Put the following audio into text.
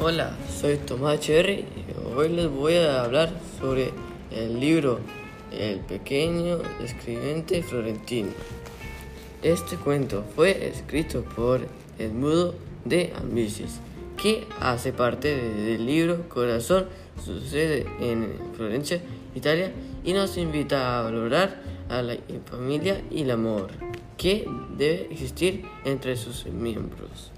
Hola, soy Tomás Cherry y hoy les voy a hablar sobre el libro El pequeño escribiente florentino. Este cuento fue escrito por Edmundo de Ambicis, que hace parte del libro Corazón, sucede en Florencia, Italia, y nos invita a valorar a la familia y el amor que debe existir entre sus miembros.